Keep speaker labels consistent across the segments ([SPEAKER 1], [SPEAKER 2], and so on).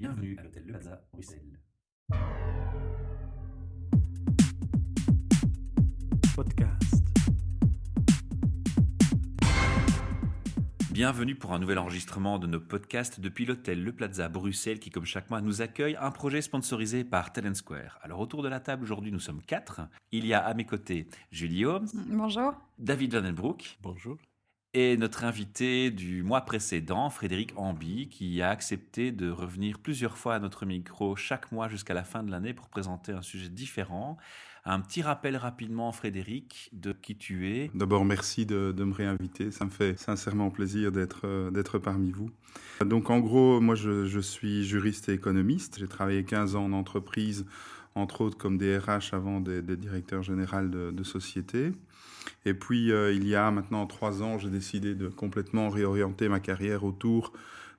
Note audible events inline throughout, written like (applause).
[SPEAKER 1] Bienvenue à l'hôtel Le Plaza, Bruxelles.
[SPEAKER 2] Podcast.
[SPEAKER 1] Bienvenue pour un nouvel enregistrement de nos podcasts depuis l'hôtel Le Plaza Bruxelles qui, comme chaque mois, nous accueille un projet sponsorisé par Talent Square. Alors, autour de la table, aujourd'hui, nous sommes quatre. Il y a à mes côtés Julie Holmes,
[SPEAKER 3] Bonjour.
[SPEAKER 1] David Vandenbroek
[SPEAKER 2] Bonjour.
[SPEAKER 1] Et notre invité du mois précédent, Frédéric Amby, qui a accepté de revenir plusieurs fois à notre micro chaque mois jusqu'à la fin de l'année pour présenter un sujet différent. Un petit rappel rapidement, Frédéric, de qui tu es.
[SPEAKER 4] D'abord, merci de, me réinviter. Ça me fait sincèrement plaisir d'être euh, d'être parmi vous. Donc, en gros, moi, je, je suis juriste et économiste. J'ai travaillé 15 ans en entreprise, entre autres comme DRH avant des, des directeurs généraux de, de société. Et puis, euh, il y a maintenant trois ans, j'ai décidé de complètement réorienter ma carrière autour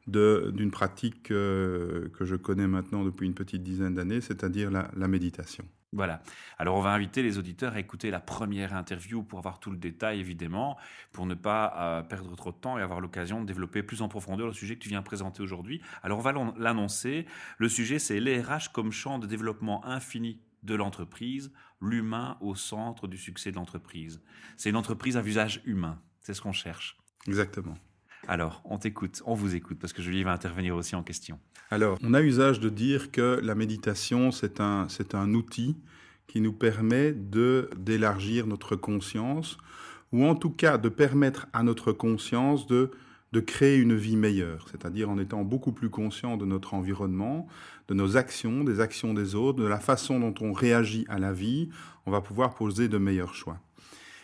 [SPEAKER 4] d'une pratique euh, que je connais maintenant depuis une petite dizaine d'années, c'est-à-dire la méditation.
[SPEAKER 1] Voilà. Alors, on va inviter les auditeurs à écouter la première interview pour avoir tout le détail, évidemment, pour ne pas euh, perdre trop de temps et avoir l'occasion de développer plus en profondeur le sujet que tu viens présenter aujourd'hui. Alors, on va l'an- l'annoncer. Le sujet, c'est les RH comme champ de développement infini de l'entreprise, l'humain au centre du succès de l'entreprise. C'est une entreprise à visage humain. C'est ce qu'on cherche.
[SPEAKER 4] Exactement.
[SPEAKER 1] Alors, on t'écoute, on vous écoute, parce que Julie va intervenir aussi en question.
[SPEAKER 4] Alors, on a usage de dire que la méditation, c'est un, un outil qui nous permet de, d'élargir notre conscience, ou en tout cas de permettre à notre conscience de, de créer une vie meilleure, c'est-à-dire en étant beaucoup plus conscient de notre environnement, de nos actions, des actions des autres, de la façon dont on réagit à la vie, on va pouvoir poser de meilleurs choix.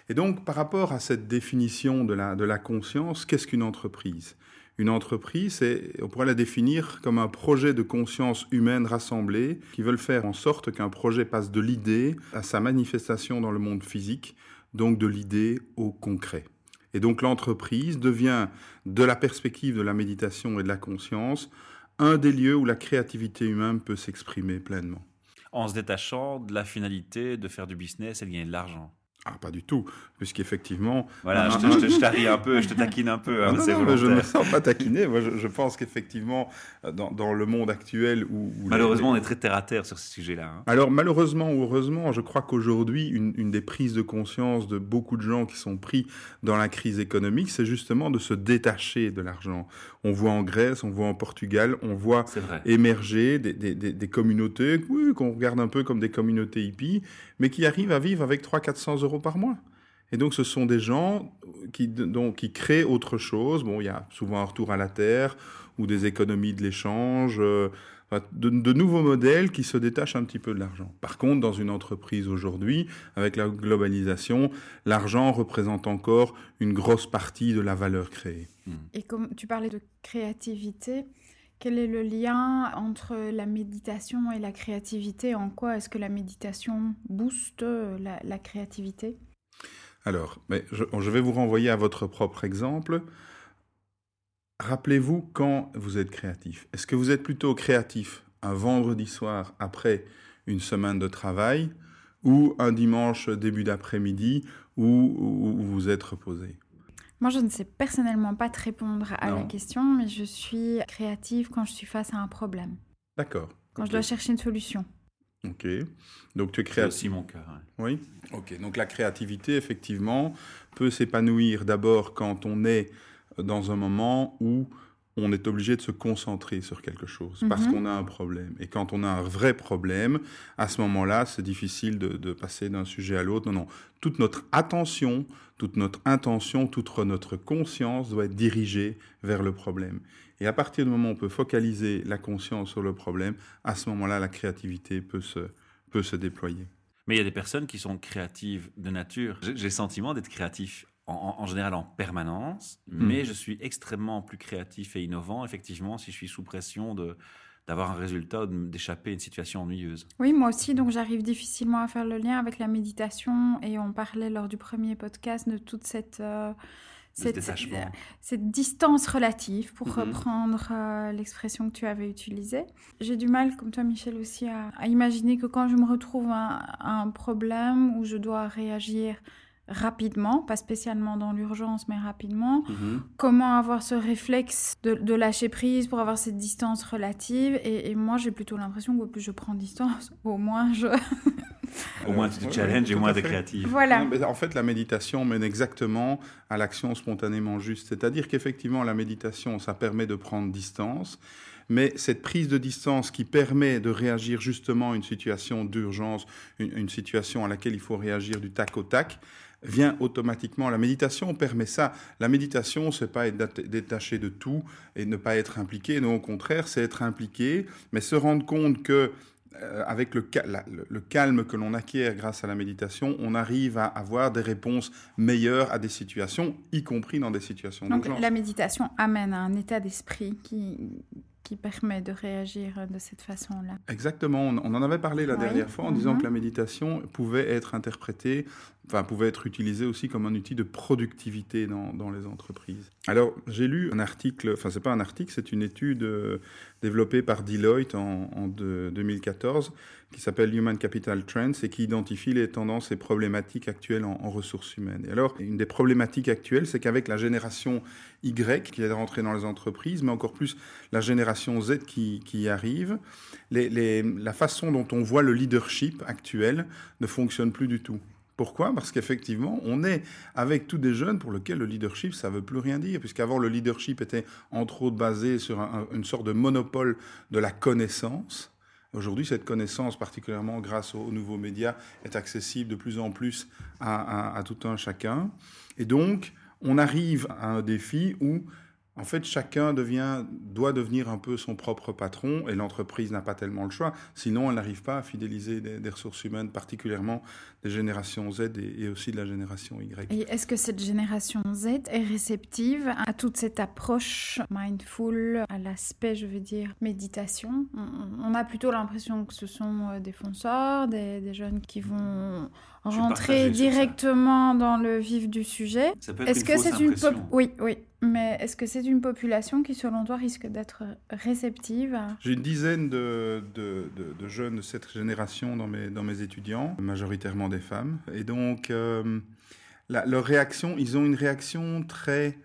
[SPEAKER 4] Et donc, par rapport à cette définition de la, de la conscience, qu'est-ce qu'une entreprise? Une entreprise, on pourrait la définir comme un projet de conscience humaine rassemblée qui veulent faire en sorte qu'un projet passe de l'idée à sa manifestation dans le monde physique, donc de l'idée au concret. Et donc l'entreprise devient, de la perspective de la méditation et de la conscience, un des lieux où la créativité humaine peut s'exprimer pleinement.
[SPEAKER 1] En se détachant de la finalité de faire du business et de gagner de l'argent.
[SPEAKER 4] Ah, pas du tout, puisqu'effectivement,
[SPEAKER 1] Voilà, je te, je te- je t'arrie un peu, je te taquine un peu, hein,
[SPEAKER 4] Ah non,
[SPEAKER 1] c'est
[SPEAKER 4] non, je ne me sens pas taquiner. Moi, je, je pense qu'effectivement, dans, dans le monde actuel où... où
[SPEAKER 1] Malheureusement, on est très terre à terre sur ce sujet-là. hein.
[SPEAKER 4] Alors, malheureusement ou heureusement, je crois qu'aujourd'hui, une, une des prises de conscience de beaucoup de gens qui sont pris dans la crise économique, c'est justement de se détacher de l'argent. On voit en Grèce, on voit en Portugal, on voit émerger des, des, des, des communautés, oui, qu'on regarde un peu comme des communautés hippies, mais qui arrivent à vivre avec 300-400 euros par mois. Et donc, ce sont des gens qui, donc, qui créent autre chose. Bon, il y a souvent un retour à la terre ou des économies de l'échange, euh, de nouveaux modèles qui se détachent un petit peu de l'argent. Par contre, dans une entreprise aujourd'hui, avec la globalisation, l'argent représente encore une grosse partie de la valeur créée.
[SPEAKER 3] Et comme tu parlais de créativité, quel est le lien entre la méditation et la créativité? En quoi est-ce que la méditation booste euh, la, créativité?
[SPEAKER 4] Alors, je, vais vous renvoyer à votre propre exemple. Rappelez-vous quand vous êtes créatif. Est-ce que vous êtes plutôt créatif un vendredi soir après une semaine de travail ou un dimanche début d'après-midi où- où vous êtes reposé?
[SPEAKER 3] Moi, je ne sais personnellement pas te répondre à la question, mais je suis créative quand je suis face à un problème,
[SPEAKER 4] D'accord.
[SPEAKER 3] quand je dois chercher une solution.
[SPEAKER 4] Ok. Donc tu es
[SPEAKER 1] C'est
[SPEAKER 4] créatif.
[SPEAKER 1] aussi mon cas.
[SPEAKER 4] Oui. Ok. Donc la créativité, effectivement, peut s'épanouir d'abord quand on est dans un moment où on est obligé de se concentrer sur quelque chose parce
[SPEAKER 3] Mhm.
[SPEAKER 4] qu'on a un problème. Et quand on a un vrai problème, à ce moment-là, c'est difficile de, de passer d'un sujet à l'autre. Non, non. Toute notre attention, toute notre intention, toute notre conscience doit être dirigée vers le problème. Et à partir du moment où on peut focaliser la conscience sur le problème, à ce moment-là, la créativité peut se, peut se déployer.
[SPEAKER 1] Mais il y a des personnes qui sont créatives de nature. J'ai j'ai le sentiment d'être créatif en, général en permanence,
[SPEAKER 4] Hmm.
[SPEAKER 1] mais je suis extrêmement plus créatif et innovant, effectivement, si je suis sous pression de d'avoir un résultat ou d'échapper à une situation ennuyeuse.
[SPEAKER 3] Oui, moi aussi, donc j'arrive difficilement à faire le lien avec la méditation et on parlait lors du premier podcast de toute cette, euh,
[SPEAKER 1] Ce
[SPEAKER 3] cette, distance relative, pour
[SPEAKER 1] Mhm.
[SPEAKER 3] reprendre euh, l'expression que tu avais utilisée. J'ai du mal, comme toi Michel aussi, à, à imaginer que quand je me retrouve à, à un problème où je dois réagir rapidement, pas spécialement dans l'urgence, mais rapidement. Mhm. Comment avoir ce réflexe de, lâcher prise pour avoir cette distance relative. Et, moi, j'ai plutôt l'impression que plus je prends distance, (laughs) au moins je...
[SPEAKER 1] au moins tu te challenges et au moins tu es créatif.
[SPEAKER 3] Voilà.
[SPEAKER 4] en fait, la méditation mène exactement à l'action spontanément juste. C'est-à-dire qu'effectivement, la méditation, ça permet de prendre distance. Mais cette prise de distance qui permet de réagir justement à une situation d'urgence, une, situation à laquelle il faut réagir du tac au tac, vient automatiquement. La méditation permet ça. La méditation, c'est pas être détaché de tout et ne pas être impliqué. Non, au contraire, c'est être impliqué, mais se rendre compte que euh, avec le, le, calme que l'on acquiert grâce à la méditation, on arrive à avoir des réponses meilleures à des situations, y compris dans des situations
[SPEAKER 3] Donc la méditation amène à un état d'esprit qui, qui permet de réagir de cette façon-là.
[SPEAKER 4] Exactement. On en avait parlé la dernière fois en disant mhm. que la méditation pouvait être interprétée, enfin pouvait être utilisée aussi comme un outil de productivité dans, dans les entreprises. Alors j'ai lu un article, enfin c'est pas un article, c'est une étude euh, développée par Deloitte en, en 2014 qui s'appelle Human Capital Trends et qui identifie les tendances et problématiques actuelles en, ressources humaines. Et alors, une des problématiques actuelles, c'est qu'avec la génération Y qui est rentrée dans les entreprises, mais encore plus la génération Z qui, qui arrive, les, la façon dont on voit le leadership actuel ne fonctionne plus du tout. Pourquoi? Parce qu'effectivement, on est avec tous des jeunes pour lesquels le leadership, ça ne veut plus rien dire, puisqu'avant, le leadership était entre autres basé sur une sorte de monopole de la connaissance. Aujourd'hui, cette connaissance, particulièrement grâce aux, nouveaux médias, est accessible de plus en plus à, tout un chacun. Et donc, on arrive à un défi où en fait, chacun devient, doit devenir un peu son propre patron et l'entreprise n'a pas tellement le choix. Sinon, elle n'arrive pas à fidéliser des, ressources humaines, particulièrement des générations Z et, aussi de la génération Y.
[SPEAKER 3] Et est-ce que cette génération Z est réceptive à toute cette approche mindful, à l'aspect, je veux dire, méditation? On, a plutôt l'impression que ce sont euh, des fonceurs, des, des jeunes qui vont rentrer directement dans le vif du sujet.
[SPEAKER 1] Est-ce que c'est une
[SPEAKER 3] oui oui mais est-ce que c'est une population qui selon toi risque d'être réceptive
[SPEAKER 4] J'ai une dizaine de, de, de, jeunes de cette génération dans mes, dans mes étudiants, majoritairement des femmes. Et donc, euh, leur réaction, ils ont une réaction très...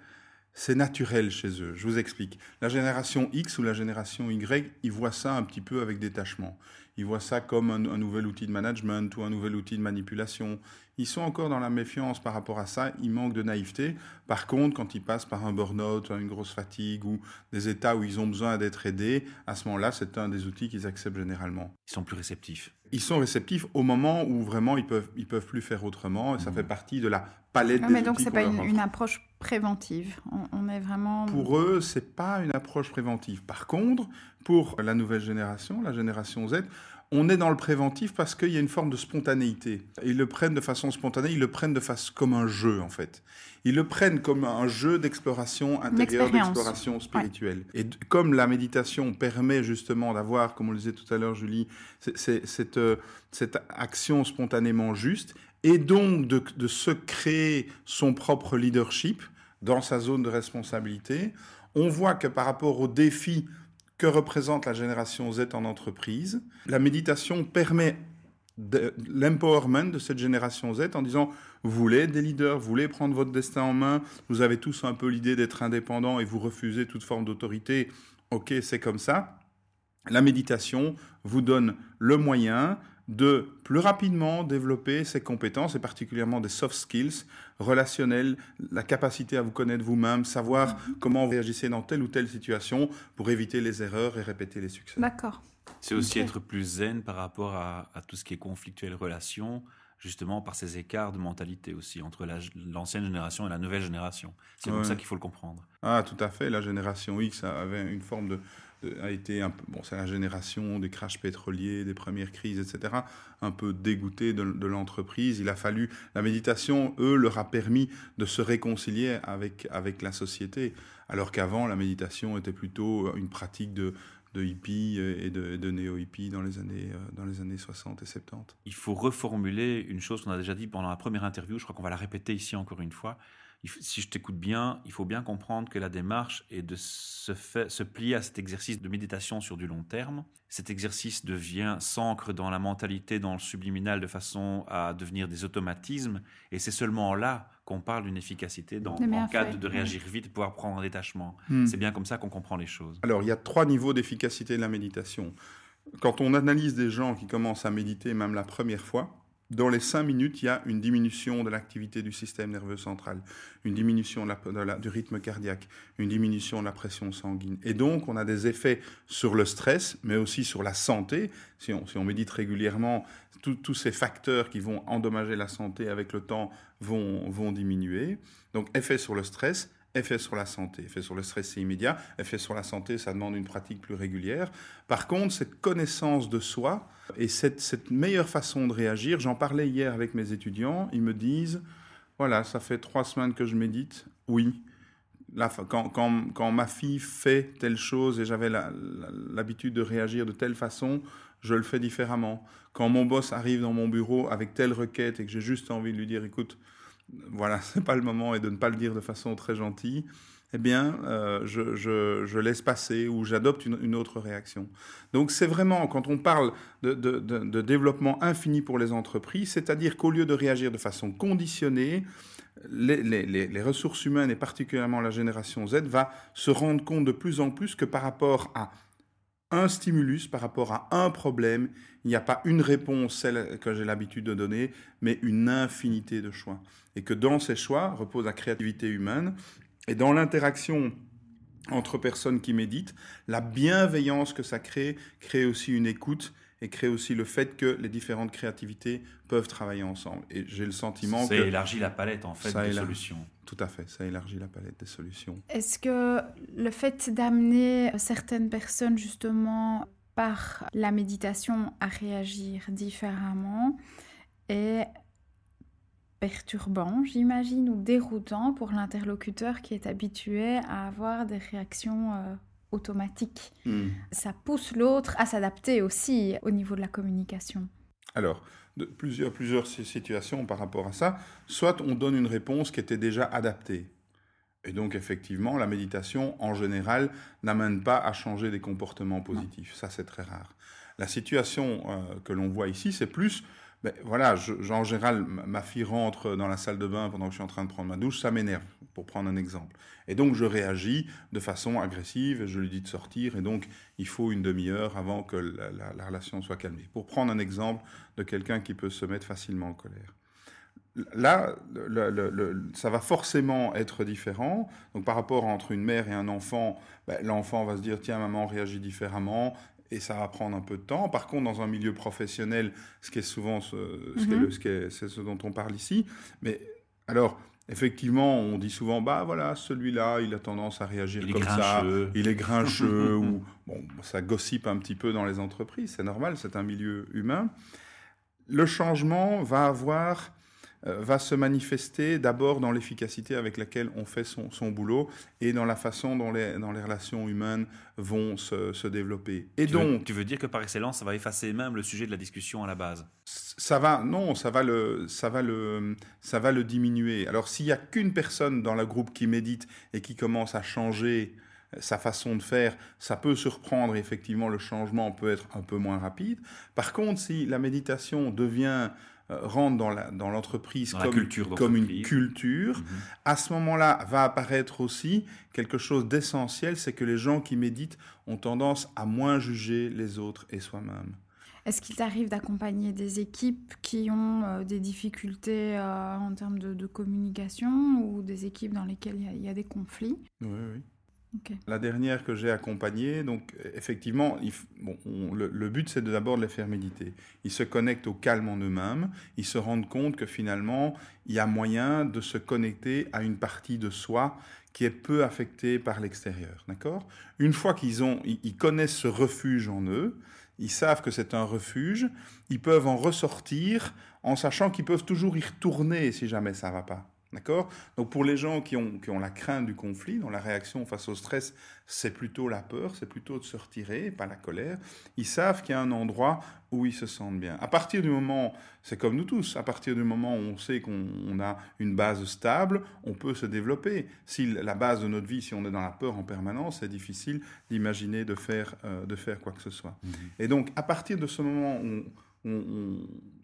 [SPEAKER 4] C'est naturel chez eux. Je vous explique. La génération X ou la génération Y, ils voient ça un petit peu avec détachement. Ils voient ça comme un, nouvel outil de management ou un nouvel outil de manipulation. Ils sont encore dans la méfiance par rapport à ça. Ils manquent de naïveté. Par contre, quand ils passent par un burn-out, une grosse fatigue ou des états où ils ont besoin d'être aidés, à ce moment-là, c'est un des outils qu'ils acceptent généralement.
[SPEAKER 1] Ils sont plus réceptifs.
[SPEAKER 4] Ils sont réceptifs au moment où vraiment ils peuvent ils peuvent plus faire autrement et ça mmh. fait partie de la palette
[SPEAKER 3] non,
[SPEAKER 4] des
[SPEAKER 3] mais donc c'est pas une, approche préventive. On, est vraiment
[SPEAKER 4] pour eux c'est pas une approche préventive. Par contre, pour la nouvelle génération, la génération Z, on est dans le préventif parce qu'il y a une forme de spontanéité. Ils le prennent de façon spontanée, ils le prennent de façon comme un jeu en fait. Ils le prennent comme un jeu d'exploration intérieure, d'exploration spirituelle. Et comme la méditation permet justement d'avoir, comme on le disait tout à l'heure Julie, cette, euh, cette action spontanément juste, et donc de, de se créer son propre leadership dans sa zone de responsabilité, on voit que par rapport aux défis que représente la génération Z en entreprise. La méditation permet l'empowerment de cette génération Z en disant vous voulez être des leaders, vous voulez prendre votre destin en main, vous avez tous un peu l'idée d'être indépendant et vous refusez toute forme d'autorité, ok c'est comme ça. La méditation vous donne le moyen de plus rapidement développer ses compétences, et particulièrement des soft skills relationnelles, la capacité à vous connaître vous-même, savoir mhm. comment vous réagissez dans telle ou telle situation pour éviter les erreurs et répéter les succès.
[SPEAKER 3] D'accord.
[SPEAKER 1] C'est aussi être plus zen par rapport à, tout ce qui est conflictuel relation, justement par ces écarts de mentalité aussi entre l'ancienne génération et la nouvelle génération. C'est comme ça qu'il faut le comprendre.
[SPEAKER 4] Ah, tout à fait. La génération X avait une forme de a été un peu, bon, c'est la génération des crashs pétroliers, des premières crises, etc., un peu dégoûté de, l'entreprise. Il a fallu, la méditation, eux, leur a permis de se réconcilier avec, avec la société, alors qu'avant, la méditation était plutôt une pratique de, de hippie et de, de néo-hippie dans les années euh, dans les années 60 et 70.
[SPEAKER 1] Il faut reformuler une chose qu'on a déjà dit pendant la première interview, je crois qu'on va la répéter ici encore une fois, si je t'écoute bien, il faut bien comprendre que la démarche est de se, se plier à cet exercice de méditation sur du long terme. Cet exercice devient s'ancre dans la mentalité, dans le subliminal, de façon à devenir des automatismes. Et c'est seulement là qu'on parle d'une efficacité dans, en cas de, réagir vite et pouvoir prendre un détachement. Hmm. C'est bien comme ça qu'on comprend les choses.
[SPEAKER 4] Alors, il y a trois niveaux d'efficacité de la méditation. Quand on analyse des gens qui commencent à méditer, même la première fois, dans les 5 minutes, il y a une diminution de l'activité du système nerveux central, une diminution du rythme cardiaque, une diminution de la pression sanguine. Et donc, on a des effets sur le stress, mais aussi sur la santé. Si on, si on médite régulièrement, tous ces facteurs qui vont endommager la santé avec le temps vont, vont diminuer. Donc, effet sur le stress, effet sur la santé. Effet sur le stress, immédiat. Effet sur la santé, ça demande une pratique plus régulière. Par contre, cette connaissance de soi et cette, meilleure façon de réagir, j'en parlais hier avec mes étudiants, ils me disent, voilà, ça fait trois semaines que je médite, oui. quand, ma fille fait telle chose et j'avais l'habitude de réagir de telle façon, je le fais différemment. Quand mon boss arrive dans mon bureau avec telle requête et que j'ai juste envie de lui dire, écoute, voilà, (laughs) c'est pas le moment et de ne pas le dire de façon très gentille, eh bien, euh, je, laisse passer ou j'adopte une, autre réaction. Donc, c'est vraiment, quand on parle de, développement infini pour les entreprises, c'est-à-dire qu'au lieu de réagir de façon conditionnée, les, les, ressources humaines et particulièrement la génération Z va se rendre compte de plus en plus que par rapport à un stimulus par rapport à un problème. Il n'y a pas une réponse, celle que j'ai l'habitude de donner, mais une infinité de choix. Et que dans ces choix repose la créativité humaine. Et dans l'interaction entre personnes qui méditent, la bienveillance que ça crée crée aussi une écoute et crée aussi le fait que les différentes créativités peuvent travailler ensemble. Et j'ai le sentiment
[SPEAKER 1] que... Ça élargit la palette, en fait, des solutions.
[SPEAKER 4] Tout à fait, ça élargit la palette des solutions.
[SPEAKER 3] Est-ce que le fait d'amener certaines personnes, justement, par la méditation à réagir différemment est perturbant, j'imagine, ou déroutant pour l'interlocuteur qui est habitué à avoir des réactions euh, automatique. Hmm. Ça pousse l'autre à s'adapter aussi au niveau de la communication.
[SPEAKER 4] Alors, de plusieurs, plusieurs situations par rapport à ça. Soit on donne une réponse qui était déjà adaptée. Et donc, effectivement, la méditation, en général, n'amène pas à changer des comportements positifs. Ça, c'est très rare. La situation euh, que l'on voit ici, c'est plus voilà, en général, ma fille rentre dans la salle de bain pendant que je suis en train de prendre ma douche, ça m'énerve, pour prendre un exemple. Et donc, je réagis de façon agressive, je lui dis de sortir, et donc, il faut une demi-heure avant que la, relation soit calmée. Pour prendre un exemple de quelqu'un qui peut se mettre facilement en colère. Là, ça va forcément être différent. Donc, par rapport entre une mère et un enfant, ben, l'enfant va se dire tiens, maman réagit différemment, et ça va prendre un peu de temps. Par contre, dans un milieu professionnel, ce qui est souvent ce, ce, ce, c'est ce dont on parle ici, mais alors, effectivement, on dit souvent, bah voilà, celui-là, il a tendance à réagir comme ça, il est grincheux, (laughs) ou bon, ça gossipe un petit peu dans les entreprises, c'est normal, c'est un milieu humain. Le changement va avoir va se manifester d'abord dans l'efficacité avec laquelle on fait son, son, boulot et dans la façon dont les, dans les relations humaines vont se, se développer. Et
[SPEAKER 1] tu
[SPEAKER 4] donc,
[SPEAKER 1] veux, tu veux dire que par excellence, ça va effacer même le sujet de la discussion à la base?
[SPEAKER 4] Ça va, non, ça va le, ça va le, ça va le diminuer. Alors s'il y a qu'une personne dans le groupe qui médite et qui commence à changer sa façon de faire, ça peut surprendre, effectivement, le changement peut être un peu moins rapide. Par contre, si la méditation devient euh, rentre dans l'entreprise
[SPEAKER 1] dans comme,
[SPEAKER 4] comme une culture, mhm. à ce moment-là va apparaître aussi quelque chose d'essentiel, c'est que les gens qui méditent ont tendance à moins juger les autres et soi-même.
[SPEAKER 3] Est-ce qu'il t'arrive d'accompagner des équipes qui ont euh, des difficultés euh, en termes de, communication ou des équipes dans lesquelles il y, a des conflits?
[SPEAKER 4] Oui, oui. La dernière que j'ai accompagnée, donc effectivement, bon, le, but c'est d'abord de les faire méditer. Ils se connectent au calme en eux-mêmes, ils se rendent compte que finalement, il y a moyen de se connecter à une partie de soi qui est peu affectée par l'extérieur. D'accord? Une fois qu'ils ont, ils connaissent ce refuge en eux, ils savent que c'est un refuge, ils peuvent en ressortir en sachant qu'ils peuvent toujours y retourner si jamais ça va pas. D'accord? Donc pour les gens qui ont, qui ont la crainte du conflit, dont la réaction face au stress, c'est plutôt la peur, c'est plutôt de se retirer, pas la colère, ils savent qu'il y a un endroit où ils se sentent bien. À partir du moment, c'est comme nous tous, à partir du moment où on sait qu'on a une base stable, on peut se développer. Si la base de notre vie, si on est dans la peur en permanence, c'est difficile d'imaginer de faire, euh, de faire quoi que ce soit. Mhm. Et donc, à partir de ce moment où on,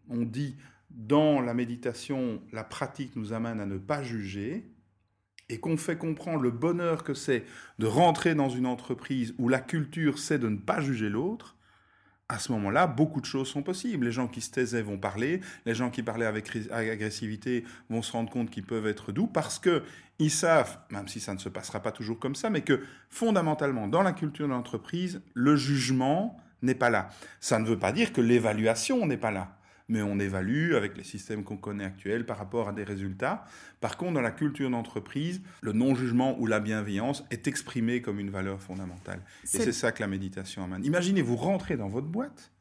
[SPEAKER 4] on dit dans la méditation, la pratique nous amène à ne pas juger et qu'on fait comprendre le bonheur que c'est de rentrer dans une entreprise où la culture c'est de ne pas juger l'autre, à ce moment-là, beaucoup de choses sont possibles. Les gens qui se taisaient vont parler, les gens qui parlaient avec agressivité vont se rendre compte qu'ils peuvent être doux parce que ils savent, même si ça ne se passera pas toujours comme ça, mais que fondamentalement, dans la culture de l'entreprise, le jugement n'est pas là. Ça ne veut pas dire que l'évaluation n'est pas là mais on évalue avec les systèmes qu'on connaît actuels par rapport à des résultats. Par contre, dans la culture d'entreprise, le non-jugement ou la bienveillance est exprimé comme une valeur fondamentale. Et c'est ça que la méditation amène. Imaginez, vous rentrez dans votre boîte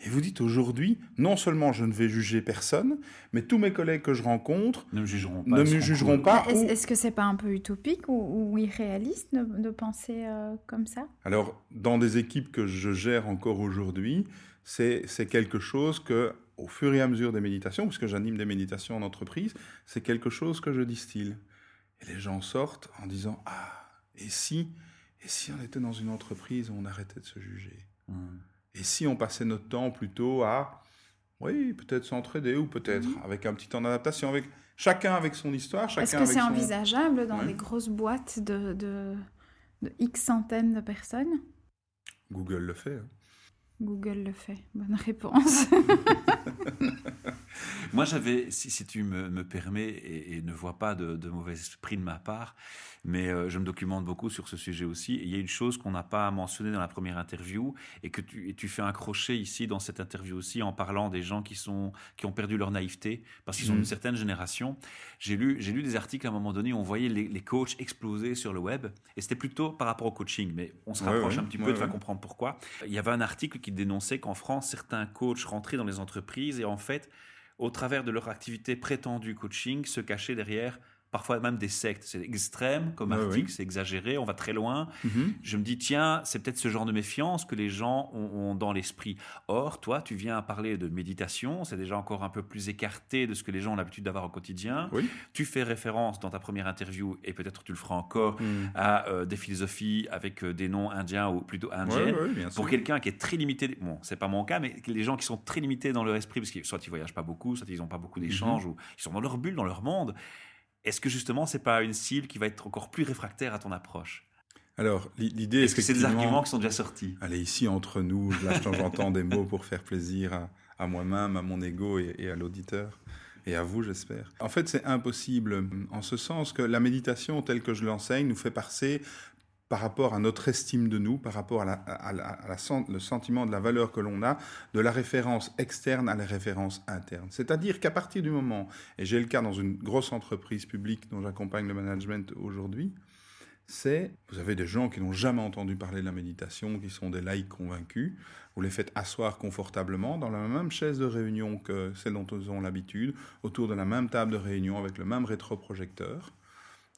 [SPEAKER 4] et vous dites aujourd'hui, non seulement je ne vais juger personne, mais tous mes collègues que je rencontre
[SPEAKER 1] ne me jugeront
[SPEAKER 4] pas. Ne me jugeront pas
[SPEAKER 3] Est-ce que c'est pas un peu utopique ou, irréaliste de, penser euh, comme ça?
[SPEAKER 4] Alors, dans des équipes que je gère encore aujourd'hui, c'est quelque chose que au fur et à mesure des méditations, puisque j'anime des méditations en entreprise, c'est quelque chose que je distille. Et les gens sortent en disant Ah, et si, et si on était dans une entreprise où on arrêtait de se juger? Hmm. Et si on passait notre temps plutôt à, oui, peut-être s'entraider ou peut-être hmm. avec un petit temps d'adaptation, avec chacun avec son histoire, chacun
[SPEAKER 3] Est-ce que c'est envisageable dans les grosses boîtes de, de, X centaines de personnes?
[SPEAKER 4] Google le fait. Hein.
[SPEAKER 3] Google le fait. Bonne réponse. (laughs)
[SPEAKER 1] Moi, j'avais, si, tu me, permets, et, ne vois pas de, de, mauvais esprit de ma part, mais euh, je me documente beaucoup sur ce sujet aussi. Et il y a une chose qu'on n'a pas mentionné dans la première interview, et que tu, et tu fais un crochet ici dans cette interview aussi, en parlant des gens qui, sont, qui ont perdu leur naïveté, parce qu'ils sont d'une mhm. certaine génération. J'ai lu, j'ai lu des articles à un moment donné où on voyait les, coachs exploser sur le web, et c'était plutôt par rapport au coaching, mais on se rapproche un petit peu, tu vas comprendre pourquoi. Il y avait un article qui dénonçait qu'en France, certains coachs rentraient dans les entreprises et en fait, au travers de leur activité prétendue coaching, se cachaient derrière parfois même des sectes. C'est extrême comme article, c'est exagéré, on va très loin. Mhm. Je me dis, tiens, c'est peut-être ce genre de méfiance que les gens ont, dans l'esprit. Or, toi, tu viens à parler de méditation, c'est déjà encore un peu plus écarté de ce que les gens ont l'habitude d'avoir au quotidien. Tu fais référence dans ta première interview, et peut-être tu le feras encore, mhm. à euh, des philosophies avec euh, des noms indiens ou plutôt indiennes. Pour quelqu'un qui est très limité, bon, c'est pas mon cas, mais les gens qui sont très limités dans leur esprit, parce que soit ils voyagent pas beaucoup, soit ils n'ont pas beaucoup d'échanges, mhm. ou ils sont dans leur bulle, dans leur monde. Est-ce que justement, c'est pas une cible qui va être encore plus réfractaire à ton approche?
[SPEAKER 4] Alors, l'idée
[SPEAKER 1] Est-ce que c'est des arguments qui sont déjà sortis?
[SPEAKER 4] Allez, ici, entre nous, j'entends des mots pour faire plaisir à, moi-même, à mon ego et, à l'auditeur. Et à vous, j'espère. En fait, c'est impossible, en ce sens que la méditation, telle que je l'enseigne, nous fait passer par rapport à notre estime de nous, par rapport à, le sentiment de la valeur que l'on a, de la référence externe à la référence interne. C'est-à-dire qu'à partir du moment, et j'ai le cas dans une grosse entreprise publique dont j'accompagne le management aujourd'hui, c'est, vous avez des gens qui n'ont jamais entendu parler de la méditation, qui sont des laïcs convaincus, vous les faites asseoir confortablement dans la même chaise de réunion que celle dont ils ont l'habitude, autour de la même table de réunion avec le même rétroprojecteur.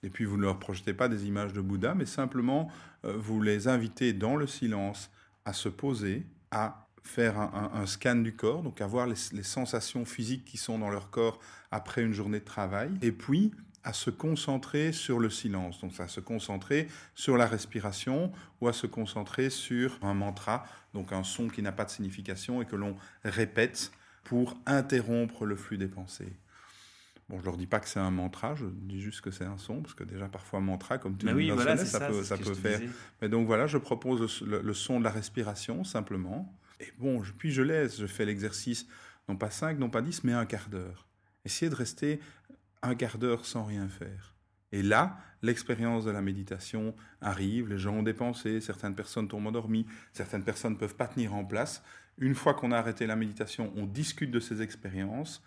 [SPEAKER 4] Et puis vous ne leur projetez pas des images de Bouddha, mais simplement euh, vous les invitez dans le silence à se poser, à faire un, scan du corps, donc à voir les, sensations physiques qui sont dans leur corps après une journée de travail, et puis à se concentrer sur le silence, donc à se concentrer sur la respiration ou à se concentrer sur un mantra, donc un son qui n'a pas de signification et que l'on répète pour interrompre le flux des pensées. Bon, je leur dis pas que c'est un mantra, je dis juste que c'est un son, parce que déjà parfois mantra, comme tu
[SPEAKER 1] oui, voilà,
[SPEAKER 4] ça, peut, ça peut faire. Mais donc voilà, je propose le, son de la respiration simplement. Et bon, puis je laisse, je fais l'exercice, non pas 5, non pas 10, mais un quart d'heure. Essayez de rester un quart d'heure sans rien faire. Et là, l'expérience de la méditation arrive, les gens ont des pensées, certaines personnes tombent endormies, certaines personnes ne peuvent pas tenir en place. Une fois qu'on a arrêté la méditation, on discute de ces expériences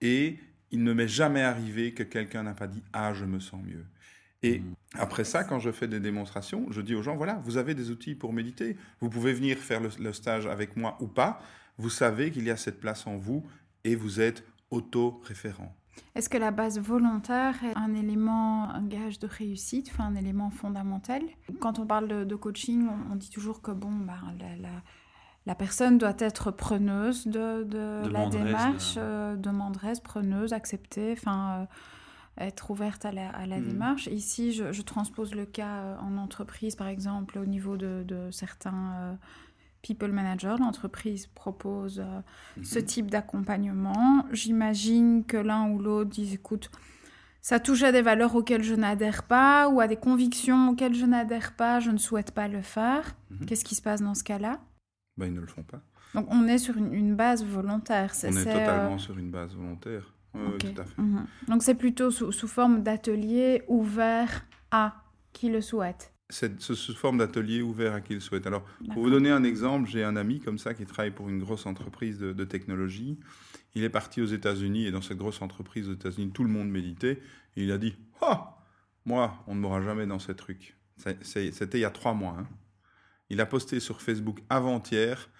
[SPEAKER 4] et il ne m'est jamais arrivé que quelqu'un n'a pas dit Ah, je me sens mieux. Et mmh. après ça, quand je fais des démonstrations, je dis aux gens Voilà, vous avez des outils pour méditer. Vous pouvez venir faire le, stage avec moi ou pas. Vous savez qu'il y a cette place en vous et vous êtes auto-référent.
[SPEAKER 3] Est-ce que la base volontaire est un élément, un gage de réussite, enfin un élément fondamental? Quand on parle de, coaching, on, dit toujours que bon, bah, la, personne doit être preneuse de, la démarche, euh, demanderesse, preneuse, accepter, enfin euh, être ouverte à la, mm. démarche. Ici, je, transpose le cas euh, en entreprise, par exemple, au niveau de, certains people manager, l'entreprise propose euh, ce mhm. type d'accompagnement. J'imagine que l'un ou l'autre dit écoute, ça touche à des valeurs auxquelles je n'adhère pas ou à des convictions auxquelles je n'adhère pas, je ne souhaite pas le faire. Mhm. Qu'est-ce qui se passe dans ce cas-là?
[SPEAKER 4] Ben, Ils ne le font pas.
[SPEAKER 3] Donc on est sur une, base volontaire.
[SPEAKER 4] on est, totalement euh, sur une base volontaire. Oui, tout à fait.
[SPEAKER 3] Mhm. Donc c'est plutôt sous, sous forme d'atelier ouvert à qui le souhaite
[SPEAKER 4] cette, ce, forme d'atelier ouvert à qui le souhaite. Alors, pour vous donner un exemple, j'ai un ami comme ça qui travaille pour une grosse entreprise de, technologie. Il est parti aux États-Unis et dans cette grosse entreprise aux États-Unis, tout le monde méditait. Et il a dit Ah, moi, on ne m'aura jamais dans ces trucs. C'était il y a trois mois. Hein. Il a posté sur Facebook avant-hier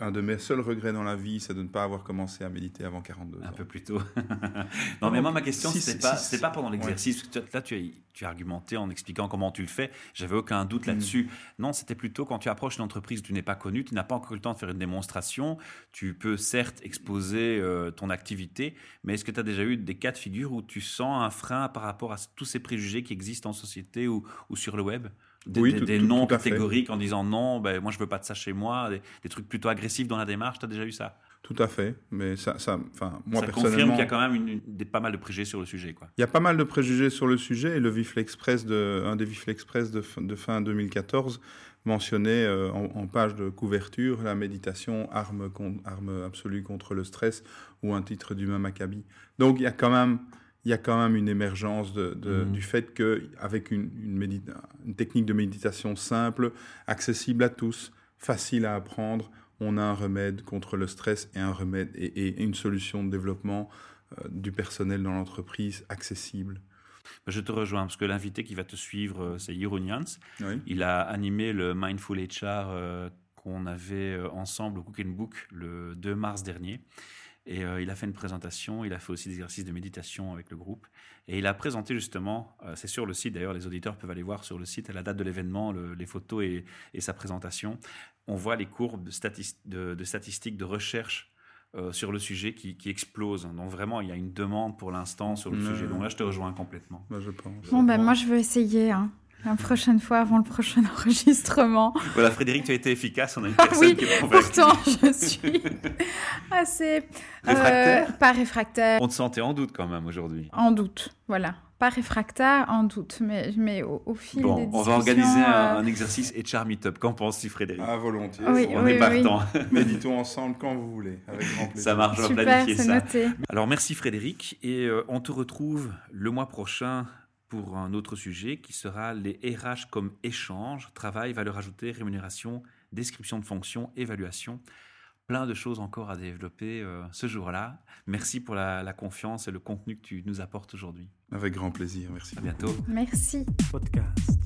[SPEAKER 4] un de mes seuls regrets dans la vie, c'est de ne pas avoir commencé à méditer avant 42 ans.
[SPEAKER 1] Un peu plus tôt. (laughs) non, mais moi, ma question, ce pas, pas pendant l'exercice. Là, tu as, tu as argumenté en expliquant comment tu le fais. J'avais aucun doute mm. là-dessus. Non, c'était plutôt quand tu approches une entreprise où tu n'es pas connu, tu n'as pas encore eu le temps de faire une démonstration. Tu peux certes exposer euh, ton activité, mais est-ce que tu as déjà eu des cas de figure où tu sens un frein par rapport à tous ces préjugés qui existent en société ou, ou sur le web? Des, oui, des, noms catégoriques en disant non, ben, moi je veux pas de ça chez moi, des, trucs plutôt agressifs dans la démarche, tu as déjà eu ça?
[SPEAKER 4] Tout à fait, mais ça, ça, moi
[SPEAKER 1] ça
[SPEAKER 4] personnellement...
[SPEAKER 1] confirme qu'il y a quand même une, des, pas mal de préjugés sur le sujet. Quoi.
[SPEAKER 4] Il y a pas mal de préjugés sur le sujet, et le Vif Express de, un des Vif Express de, de fin 2014 mentionnait euh, en, page de couverture la méditation arme, arme absolue contre le stress ou un titre du même acabit. Donc il y a quand même il y a quand même une émergence de, mmh. du fait qu'avec une, une, une, technique de méditation simple, accessible à tous, facile à apprendre, on a un remède contre le stress et, un remède, et, une solution de développement euh, du personnel dans l'entreprise accessible.
[SPEAKER 1] Je te rejoins parce que l'invité qui va te suivre, euh, c'est Jeroen Jans. Il a animé le Mindful HR euh, qu'on avait ensemble au Cook Book le 2 mars dernier. Et euh, il a fait une présentation, il a fait aussi des exercices de méditation avec le groupe. Et il a présenté justement, euh, c'est sur le site d'ailleurs, les auditeurs peuvent aller voir sur le site à la date de l'événement, les photos et, sa présentation. On voit les courbes de, de, statistiques de recherche euh, sur le sujet qui, qui explosent. Donc vraiment, il y a une demande pour l'instant sur le sujet. Donc là, je te rejoins complètement.
[SPEAKER 4] Bah, je pense.
[SPEAKER 3] Bon, ben moi, je veux essayer. Hein. La prochaine fois, avant le prochain (laughs) enregistrement.
[SPEAKER 1] Voilà, Frédéric, tu as été efficace. On a une personne
[SPEAKER 3] oui,
[SPEAKER 1] qui est
[SPEAKER 3] Pourtant, je suis (laughs) assez.
[SPEAKER 1] Réfractaire
[SPEAKER 3] euh, Pas réfractaire.
[SPEAKER 1] On te sentait en doute quand même aujourd'hui.
[SPEAKER 3] En doute, voilà. Pas réfractaire, en doute, mais, mais au, fil bon, des
[SPEAKER 1] on va organiser un, euh, exercice HR Meetup. Qu'en penses-tu, Frédéric
[SPEAKER 4] Ah, volontiers.
[SPEAKER 3] Oui,
[SPEAKER 1] on
[SPEAKER 3] oui,
[SPEAKER 1] est partant. (laughs)
[SPEAKER 4] Méditons ensemble quand vous voulez, avec grand plaisir.
[SPEAKER 1] Ça marche, on
[SPEAKER 3] va
[SPEAKER 1] planifier ça.
[SPEAKER 3] Noté.
[SPEAKER 1] Alors, merci Frédéric, et euh, on te retrouve le mois prochain pour un autre sujet qui sera les RH comme échange, travail, valeur ajoutée, rémunération, description de fonction, évaluation. Plein de choses encore à développer euh, ce jour-là. Merci pour la, la, confiance et le contenu que tu nous apportes aujourd'hui.
[SPEAKER 4] Avec grand plaisir, merci.
[SPEAKER 1] À bientôt.
[SPEAKER 3] Merci.
[SPEAKER 1] Podcast.